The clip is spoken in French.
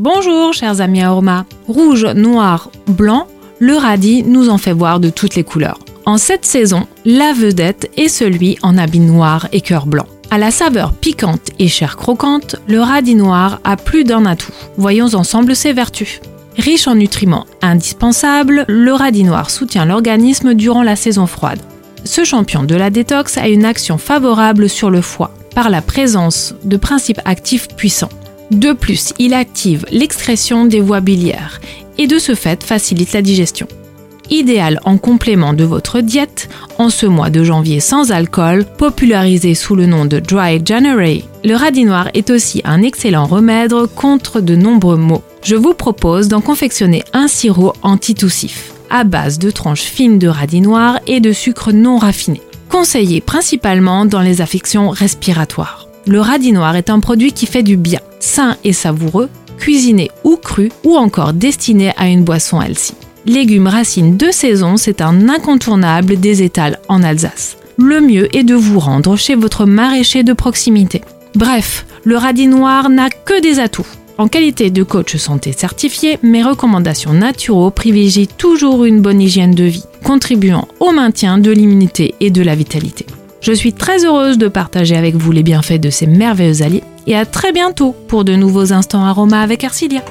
Bonjour chers amis aroma. Rouge, noir, blanc, le radis nous en fait voir de toutes les couleurs. En cette saison, la vedette est celui en habit noir et cœur blanc. À la saveur piquante et chair croquante, le radis noir a plus d'un atout. Voyons ensemble ses vertus. Riche en nutriments indispensables, le radis noir soutient l'organisme durant la saison froide. Ce champion de la détox a une action favorable sur le foie par la présence de principes actifs puissants. De plus, il active l'excrétion des voies biliaires et de ce fait facilite la digestion. Idéal en complément de votre diète, en ce mois de janvier sans alcool, popularisé sous le nom de Dry January, le radis noir est aussi un excellent remède contre de nombreux maux. Je vous propose d'en confectionner un sirop antitoussif à base de tranches fines de radis noir et de sucre non raffiné, conseillé principalement dans les affections respiratoires. Le radis noir est un produit qui fait du bien, sain et savoureux, cuisiné ou cru ou encore destiné à une boisson healthy. Légumes racines de saison, c'est un incontournable des étals en Alsace. Le mieux est de vous rendre chez votre maraîcher de proximité. Bref, le radis noir n'a que des atouts. En qualité de coach santé certifié, mes recommandations naturaux privilégient toujours une bonne hygiène de vie, contribuant au maintien de l'immunité et de la vitalité. Je suis très heureuse de partager avec vous les bienfaits de ces merveilleux alliés et à très bientôt pour de nouveaux instants aromas avec Arcilia.